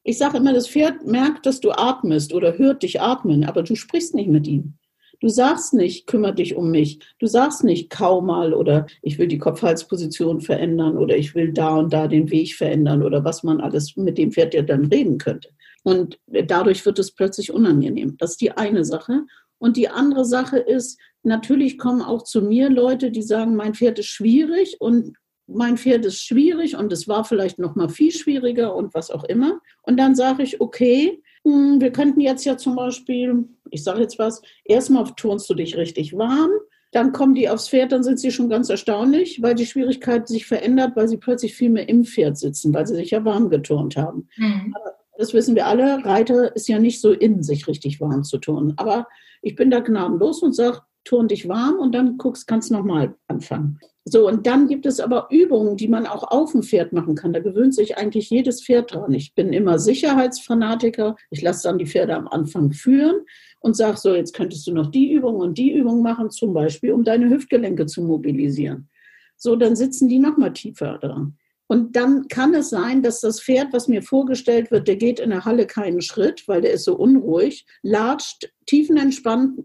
Ich sage immer, das Pferd merkt, dass du atmest oder hört dich atmen, aber du sprichst nicht mit ihm. Du sagst nicht, kümmere dich um mich. Du sagst nicht, kau mal oder ich will die Kopfhalsposition verändern oder ich will da und da den Weg verändern oder was man alles mit dem Pferd ja dann reden könnte. Und dadurch wird es plötzlich unangenehm. Das ist die eine Sache. Und die andere Sache ist, natürlich kommen auch zu mir Leute, die sagen, mein Pferd ist schwierig und mein Pferd ist schwierig und es war vielleicht noch mal viel schwieriger und was auch immer. Und dann sage ich, okay, hm, wir könnten jetzt ja zum Beispiel, ich sage jetzt was, erstmal turnst du dich richtig warm, dann kommen die aufs Pferd, dann sind sie schon ganz erstaunlich, weil die Schwierigkeit sich verändert, weil sie plötzlich viel mehr im Pferd sitzen, weil sie sich ja warm geturnt haben. Mhm. das wissen wir alle, Reiter ist ja nicht so in sich richtig warm zu turnen. Aber ich bin da gnadenlos und sage, turn dich warm und dann guckst, kannst nochmal anfangen. So, und dann gibt es aber Übungen, die man auch auf dem Pferd machen kann. Da gewöhnt sich eigentlich jedes Pferd dran. Ich bin immer Sicherheitsfanatiker. Ich lasse dann die Pferde am Anfang führen und sage so, jetzt könntest du noch die Übung und die Übung machen, zum Beispiel, um deine Hüftgelenke zu mobilisieren. So, dann sitzen die nochmal tiefer dran. Und dann kann es sein, dass das Pferd, was mir vorgestellt wird, der geht in der Halle keinen Schritt, weil der ist so unruhig, latscht tiefenentspannt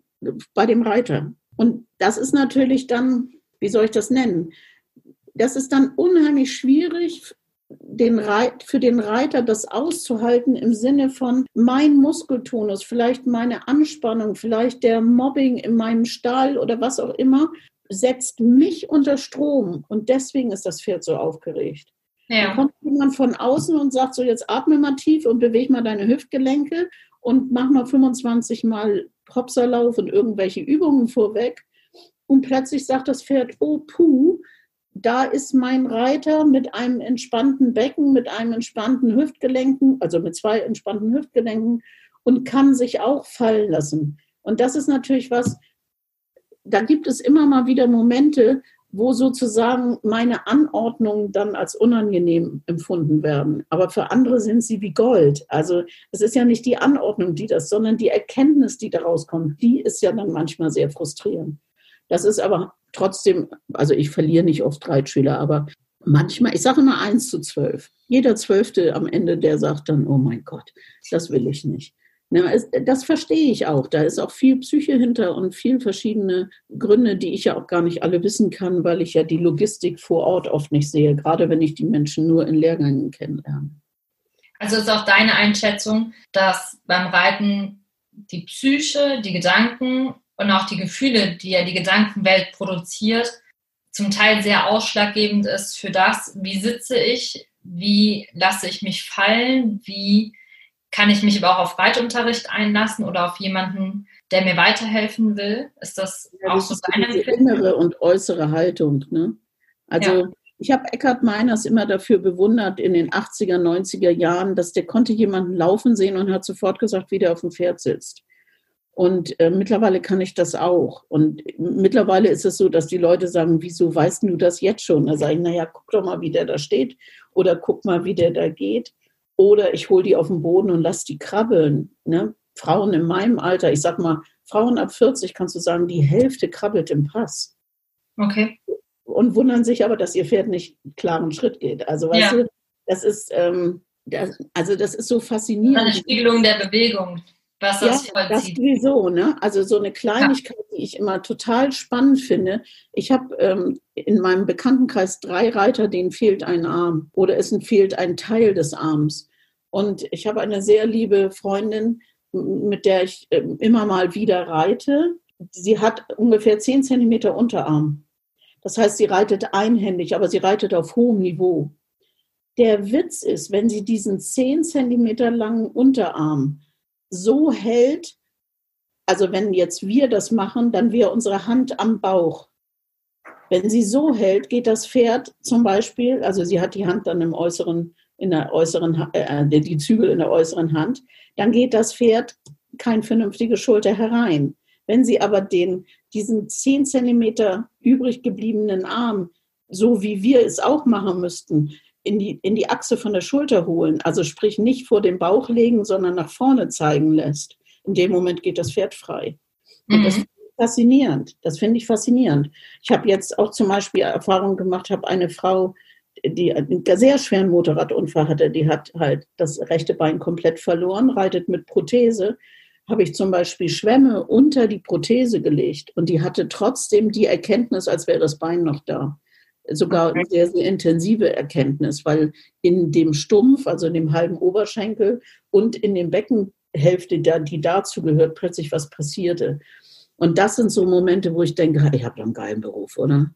bei dem Reiter. Und das ist natürlich dann wie soll ich das nennen? Das ist dann unheimlich schwierig den Reit, für den Reiter das auszuhalten im Sinne von mein Muskeltonus, vielleicht meine Anspannung, vielleicht der Mobbing in meinem Stall oder was auch immer, setzt mich unter Strom und deswegen ist das Pferd so aufgeregt. Ja. Dann kommt jemand von außen und sagt so, jetzt atme mal tief und bewege mal deine Hüftgelenke und mach mal 25 Mal Propserlauf und irgendwelche Übungen vorweg und plötzlich sagt das Pferd, oh puh, da ist mein Reiter mit einem entspannten Becken, mit einem entspannten Hüftgelenken, also mit zwei entspannten Hüftgelenken und kann sich auch fallen lassen. Und das ist natürlich was, da gibt es immer mal wieder Momente, wo sozusagen meine Anordnungen dann als unangenehm empfunden werden. Aber für andere sind sie wie Gold. Also es ist ja nicht die Anordnung, die das, sondern die Erkenntnis, die daraus kommt, die ist ja dann manchmal sehr frustrierend. Das ist aber trotzdem, also ich verliere nicht oft Reitschüler, aber manchmal, ich sage immer eins zu zwölf. Jeder Zwölfte am Ende, der sagt dann, oh mein Gott, das will ich nicht. Na, das verstehe ich auch. Da ist auch viel Psyche hinter und viel verschiedene Gründe, die ich ja auch gar nicht alle wissen kann, weil ich ja die Logistik vor Ort oft nicht sehe, gerade wenn ich die Menschen nur in Lehrgängen kennenlerne. Also ist auch deine Einschätzung, dass beim Reiten die Psyche, die Gedanken und auch die Gefühle, die ja die Gedankenwelt produziert, zum Teil sehr ausschlaggebend ist für das, wie sitze ich, wie lasse ich mich fallen, wie kann ich mich aber auch auf Reitunterricht einlassen oder auf jemanden, der mir weiterhelfen will? Ist das ja, auch das so deine innere und äußere Haltung? Ne? Also ja. ich habe Eckhard Meiners immer dafür bewundert in den 80er, 90er Jahren, dass der konnte jemanden laufen sehen und hat sofort gesagt, wie der auf dem Pferd sitzt. Und äh, mittlerweile kann ich das auch. Und mittlerweile ist es so, dass die Leute sagen, wieso weißt du das jetzt schon? Da sage ich, naja, guck doch mal, wie der da steht. Oder guck mal, wie der da geht. Oder ich hole die auf den Boden und lass die krabbeln. Ne? Frauen in meinem Alter, ich sag mal, Frauen ab 40 kannst du sagen, die Hälfte krabbelt im Pass. Okay. Und wundern sich aber, dass ihr Pferd nicht einen klaren Schritt geht. Also weißt ja. du, das ist, ähm, das, also das ist so faszinierend. Eine Spiegelung der Bewegung was das ja, vollzieht. Das sowieso, ne? Also so eine Kleinigkeit, ja. die ich immer total spannend finde. Ich habe ähm, in meinem Bekanntenkreis drei Reiter, denen fehlt ein Arm oder es fehlt ein Teil des Arms. Und ich habe eine sehr liebe Freundin, mit der ich äh, immer mal wieder reite. Sie hat ungefähr zehn Zentimeter Unterarm. Das heißt, sie reitet einhändig, aber sie reitet auf hohem Niveau. Der Witz ist, wenn sie diesen zehn Zentimeter langen Unterarm so hält, also wenn jetzt wir das machen, dann wäre unsere Hand am Bauch. Wenn sie so hält, geht das Pferd zum Beispiel, also sie hat die Hand dann im äußeren, in der äußeren, äh, die Zügel in der äußeren Hand, dann geht das Pferd kein vernünftige Schulter herein. Wenn sie aber den, diesen 10 Zentimeter übrig gebliebenen Arm, so wie wir es auch machen müssten, in die, in die Achse von der Schulter holen, also sprich nicht vor den Bauch legen, sondern nach vorne zeigen lässt. In dem Moment geht das Pferd frei. Und mhm. das finde ich faszinierend. Das finde ich faszinierend. Ich habe jetzt auch zum Beispiel Erfahrung gemacht, habe eine Frau, die einen sehr schweren Motorradunfall hatte, die hat halt das rechte Bein komplett verloren, reitet mit Prothese, habe ich zum Beispiel Schwämme unter die Prothese gelegt und die hatte trotzdem die Erkenntnis, als wäre das Bein noch da. Sogar eine sehr, sehr intensive Erkenntnis, weil in dem Stumpf, also in dem halben Oberschenkel und in dem Beckenhälfte, die dazu gehört, plötzlich was passierte. Und das sind so Momente, wo ich denke, ich habe doch einen geilen Beruf, oder?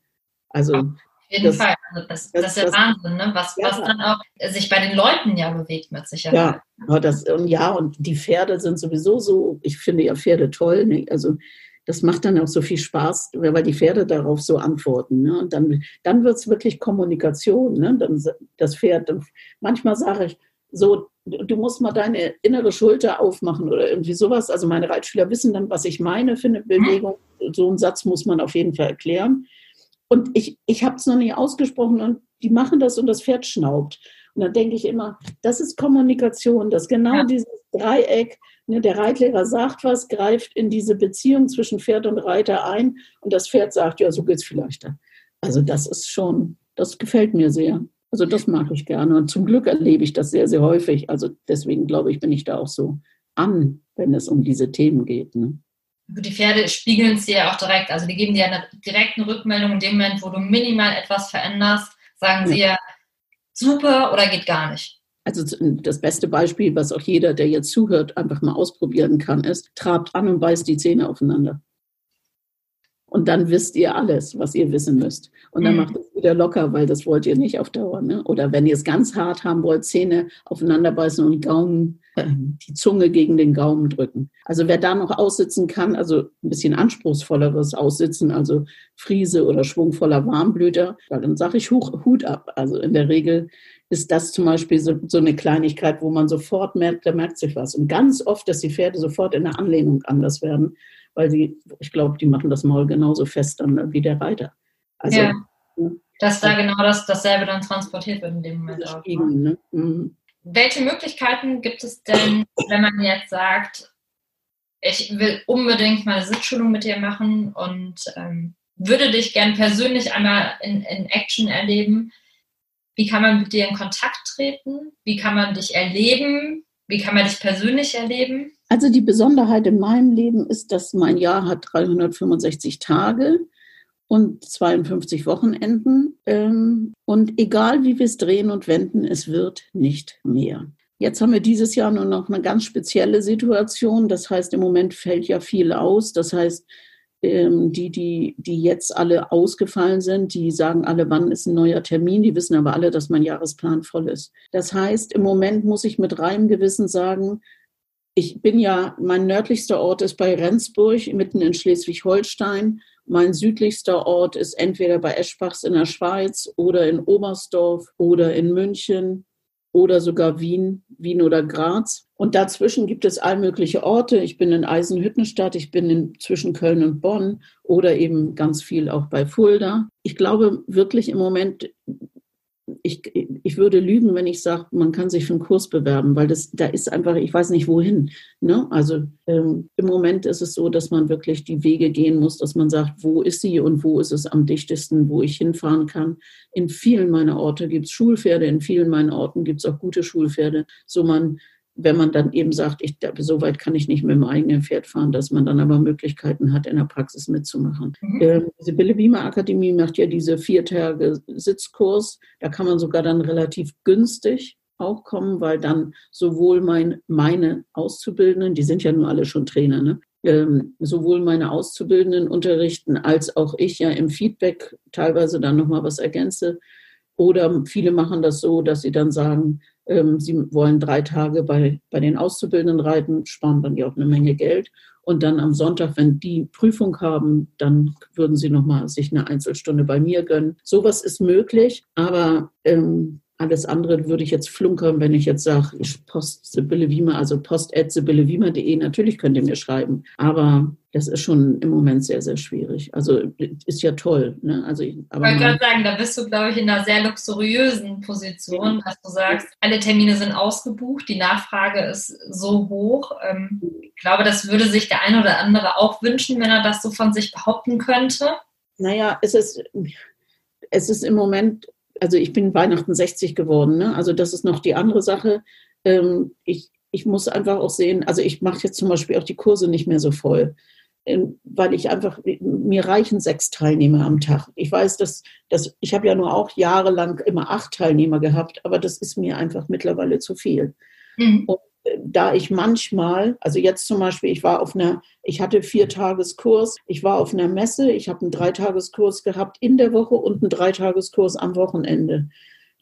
Also auf jeden das, Fall. Also das, das, das, ist der Wahnsinn, ne? was, ja. was dann auch sich bei den Leuten ja bewegt mit Sicherheit. Ja, das, und ja, und die Pferde sind sowieso so, ich finde ja Pferde toll. Ne? Also das macht dann auch so viel Spaß, weil die Pferde darauf so antworten. Ne? Und dann, dann wird es wirklich Kommunikation. Ne? Dann das Pferd, dann, manchmal sage ich so, du musst mal deine innere Schulter aufmachen oder irgendwie sowas. Also meine Reitschüler wissen dann, was ich meine für eine Bewegung. So einen Satz muss man auf jeden Fall erklären. Und ich, ich habe es noch nicht ausgesprochen und die machen das und das Pferd schnaubt. Und dann denke ich immer, das ist Kommunikation, dass genau ja. dieses Dreieck, der Reitlehrer sagt was, greift in diese Beziehung zwischen Pferd und Reiter ein und das Pferd sagt, ja, so geht es vielleicht. Also das ist schon, das gefällt mir sehr. Also das mag ich gerne und zum Glück erlebe ich das sehr, sehr häufig. Also deswegen glaube ich, bin ich da auch so an, wenn es um diese Themen geht. Ne? die Pferde spiegeln es dir ja auch direkt. Also die geben dir eine direkte Rückmeldung in dem Moment, wo du minimal etwas veränderst, sagen sie ja super oder geht gar nicht. Also das beste Beispiel, was auch jeder, der jetzt zuhört, einfach mal ausprobieren kann, ist, trabt an und beißt die Zähne aufeinander. Und dann wisst ihr alles, was ihr wissen müsst. Und dann mhm. macht es wieder locker, weil das wollt ihr nicht auf Dauer. Ne? Oder wenn ihr es ganz hart haben wollt, Zähne aufeinander beißen und Gaumen, äh, die Zunge gegen den Gaumen drücken. Also wer da noch aussitzen kann, also ein bisschen anspruchsvolleres Aussitzen, also Friese oder schwungvoller Warmblüter, dann sage ich Hut ab. Also in der Regel ist das zum Beispiel so, so, eine Kleinigkeit, wo man sofort merkt, da merkt sich was. Und ganz oft, dass die Pferde sofort in der Anlehnung anders werden weil sie, ich glaube, die machen das Maul genauso fest dann wie der Reiter. Also, ja. Dass da genau das, dasselbe dann transportiert wird in dem Moment auch. Ne? ne? Mhm. Welche Möglichkeiten gibt es denn, wenn man jetzt sagt, ich will unbedingt mal eine Sitzschulung mit dir machen und ähm, würde dich gern persönlich einmal in, in Action erleben? Wie kann man mit dir in Kontakt treten? Wie kann man dich erleben? Wie kann man dich persönlich erleben? Also die Besonderheit in meinem Leben ist, dass mein Jahr hat 365 Tage und 52 Wochenenden. Ähm, und egal wie wir es drehen und wenden, es wird nicht mehr. Jetzt haben wir dieses Jahr nur noch eine ganz spezielle Situation. Das heißt, im Moment fällt ja viel aus. Das heißt, die, die, die jetzt alle ausgefallen sind, die sagen alle, wann ist ein neuer Termin. Die wissen aber alle, dass mein Jahresplan voll ist. Das heißt, im Moment muss ich mit reinem Gewissen sagen, ich bin ja, mein nördlichster Ort ist bei Rendsburg, mitten in Schleswig-Holstein. Mein südlichster Ort ist entweder bei Eschbachs in der Schweiz oder in Oberstdorf oder in München oder sogar Wien, Wien oder Graz. Und dazwischen gibt es all mögliche Orte. Ich bin in Eisenhüttenstadt, ich bin in, zwischen Köln und Bonn oder eben ganz viel auch bei Fulda. Ich glaube wirklich im Moment ich, ich würde lügen, wenn ich sage, man kann sich für einen Kurs bewerben, weil das, da ist einfach, ich weiß nicht wohin. Ne? Also ähm, im Moment ist es so, dass man wirklich die Wege gehen muss, dass man sagt, wo ist sie und wo ist es am dichtesten, wo ich hinfahren kann. In vielen meiner Orte gibt es Schulpferde, in vielen meiner Orten gibt es auch gute Schulpferde, so man wenn man dann eben sagt, ich, so weit kann ich nicht mit dem eigenen Pferd fahren, dass man dann aber Möglichkeiten hat, in der Praxis mitzumachen. Mhm. Ähm, diese Bille Akademie macht ja diese vier Tage Sitzkurs. Da kann man sogar dann relativ günstig auch kommen, weil dann sowohl mein, meine Auszubildenden, die sind ja nur alle schon Trainer, ne? Ähm, sowohl meine Auszubildenden unterrichten, als auch ich ja im Feedback teilweise dann nochmal was ergänze. Oder viele machen das so, dass sie dann sagen, ähm, sie wollen drei Tage bei, bei den Auszubildenden reiten, sparen dann ja auch eine Menge Geld. Und dann am Sonntag, wenn die Prüfung haben, dann würden sie nochmal sich eine Einzelstunde bei mir gönnen. Sowas ist möglich, aber ähm, alles andere würde ich jetzt flunkern, wenn ich jetzt sage, ich post Sibylle Wiemer, also post.sibyllewiemer.de. Natürlich könnt ihr mir schreiben, aber das ist schon im Moment sehr, sehr schwierig. Also ist ja toll. Ne? Also, aber ich wollte gerade sagen, da bist du, glaube ich, in einer sehr luxuriösen Position, dass du sagst, alle Termine sind ausgebucht, die Nachfrage ist so hoch. Ähm, ich glaube, das würde sich der eine oder andere auch wünschen, wenn er das so von sich behaupten könnte. Naja, es ist, es ist im Moment also ich bin Weihnachten 60 geworden, ne? also das ist noch die andere Sache. Ähm, ich, ich muss einfach auch sehen, also ich mache jetzt zum Beispiel auch die Kurse nicht mehr so voll, ähm, weil ich einfach, mir reichen sechs Teilnehmer am Tag. Ich weiß, dass, dass ich habe ja nur auch jahrelang immer acht Teilnehmer gehabt, aber das ist mir einfach mittlerweile zu viel. Mhm. Und da ich manchmal, also jetzt zum Beispiel, ich war auf einer, ich hatte vier Tageskurs, ich war auf einer Messe, ich habe einen Dreitageskurs gehabt in der Woche und einen Dreitageskurs am Wochenende.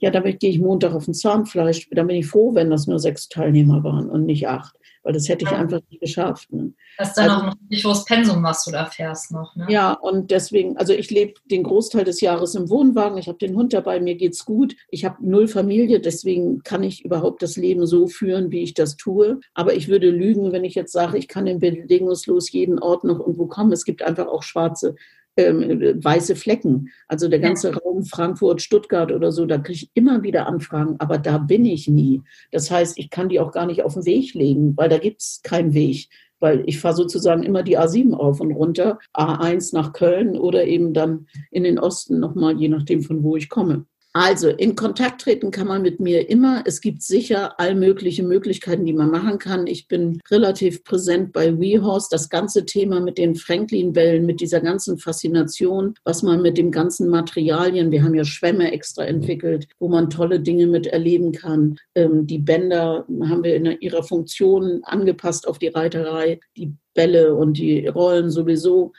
Ja, damit gehe ich Montag auf ein Zahnfleisch. Da bin ich froh, wenn das nur sechs Teilnehmer waren und nicht acht weil das hätte ich ja. einfach nicht geschafft. Ne? Das ist dann also, auch noch nicht hohes Pensum, was du da fährst noch. Ne? Ja, und deswegen, also ich lebe den Großteil des Jahres im Wohnwagen, ich habe den Hund dabei, mir geht's gut, ich habe null Familie, deswegen kann ich überhaupt das Leben so führen, wie ich das tue. Aber ich würde lügen, wenn ich jetzt sage, ich kann in bedingungslos jeden Ort noch irgendwo kommen. Es gibt einfach auch schwarze ähm, weiße Flecken. Also der ganze. Raum Frankfurt, Stuttgart oder so, da kriege ich immer wieder Anfragen, aber da bin ich nie. Das heißt, ich kann die auch gar nicht auf den Weg legen, weil da gibt es keinen Weg. Weil ich fahre sozusagen immer die A7 auf und runter, A1 nach Köln oder eben dann in den Osten nochmal, je nachdem von wo ich komme. Also in Kontakt treten kann man mit mir immer. Es gibt sicher all mögliche Möglichkeiten, die man machen kann. Ich bin relativ präsent bei WeHorse. Das ganze Thema mit den Franklin-Wellen, mit dieser ganzen Faszination, was man mit dem ganzen Materialien, wir haben ja Schwämme extra entwickelt, wo man tolle Dinge mit erleben kann. Ähm, die Bänder haben wir in ihrer Funktion angepasst auf die Reiterei. Die Bälle und die Rollen sowieso.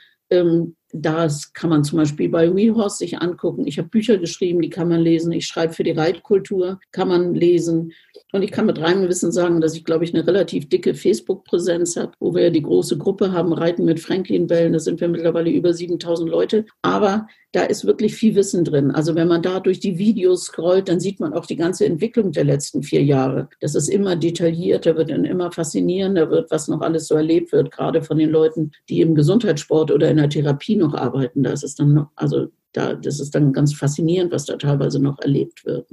Das kann man zum Beispiel bei WeHorse sich angucken. Ich habe Bücher geschrieben, die kann man lesen. Ich schreibe für die Reitkultur, kann man lesen. Und ich kann mit reinem Wissen sagen, dass ich, glaube ich, eine relativ dicke Facebook-Präsenz habe, wo wir die große Gruppe haben, Reiten mit Franklin-Bällen. Da sind wir mittlerweile über 7000 Leute. Aber da ist wirklich viel Wissen drin. Also wenn man da durch die Videos scrollt, dann sieht man auch die ganze Entwicklung der letzten vier Jahre. Das ist immer detaillierter, wird dann immer faszinierender wird, was noch alles so erlebt wird, gerade von den Leuten, die im Gesundheitssport oder in der Therapie noch arbeiten. Da ist es dann noch, also da, das ist dann ganz faszinierend, was da teilweise noch erlebt wird.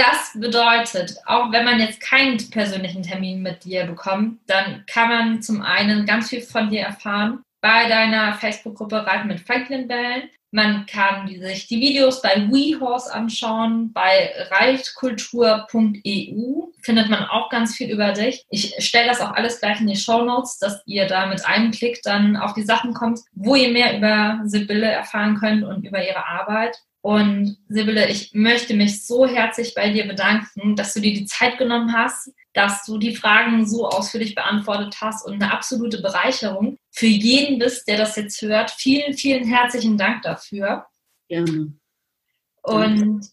Das bedeutet, auch wenn man jetzt keinen persönlichen Termin mit dir bekommt, dann kann man zum einen ganz viel von dir erfahren bei deiner Facebook-Gruppe Reiten mit Franklin-Bällen. Man kann sich die Videos bei WeHorse anschauen, bei reitkultur.eu findet man auch ganz viel über dich. Ich stelle das auch alles gleich in die Show Notes, dass ihr da mit einem Klick dann auf die Sachen kommt, wo ihr mehr über Sibylle erfahren könnt und über ihre Arbeit. Und Sibylle, ich möchte mich so herzlich bei dir bedanken, dass du dir die Zeit genommen hast, dass du die Fragen so ausführlich beantwortet hast und eine absolute Bereicherung für jeden bist, der das jetzt hört. Vielen, vielen herzlichen Dank dafür. Gerne. Und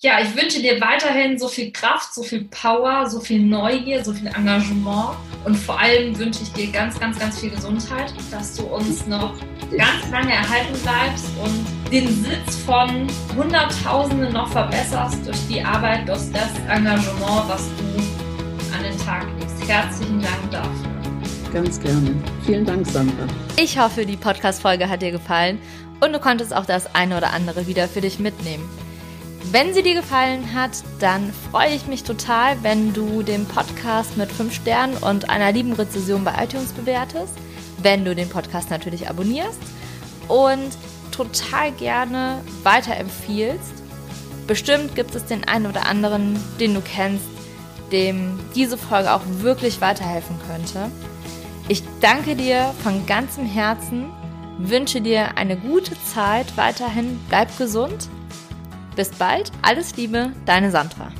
ja, ich wünsche dir weiterhin so viel Kraft, so viel Power, so viel Neugier, so viel Engagement und vor allem wünsche ich dir ganz, ganz, ganz viel Gesundheit, dass du uns noch ganz lange erhalten bleibst und den Sitz von Hunderttausenden noch verbesserst durch die Arbeit, durch das Engagement, was du an den Tag legst. Herzlichen Dank dafür. Ganz gerne. Vielen Dank, Sandra. Ich hoffe, die Podcast-Folge hat dir gefallen und du konntest auch das eine oder andere wieder für dich mitnehmen. Wenn sie dir gefallen hat, dann freue ich mich total, wenn du den Podcast mit 5 Sternen und einer lieben Rezession bei iTunes bewertest, wenn du den Podcast natürlich abonnierst und total gerne weiterempfiehlst. Bestimmt gibt es den einen oder anderen, den du kennst, dem diese Folge auch wirklich weiterhelfen könnte. Ich danke dir von ganzem Herzen, wünsche dir eine gute Zeit weiterhin, bleib gesund bis bald, alles Liebe, deine Sandra.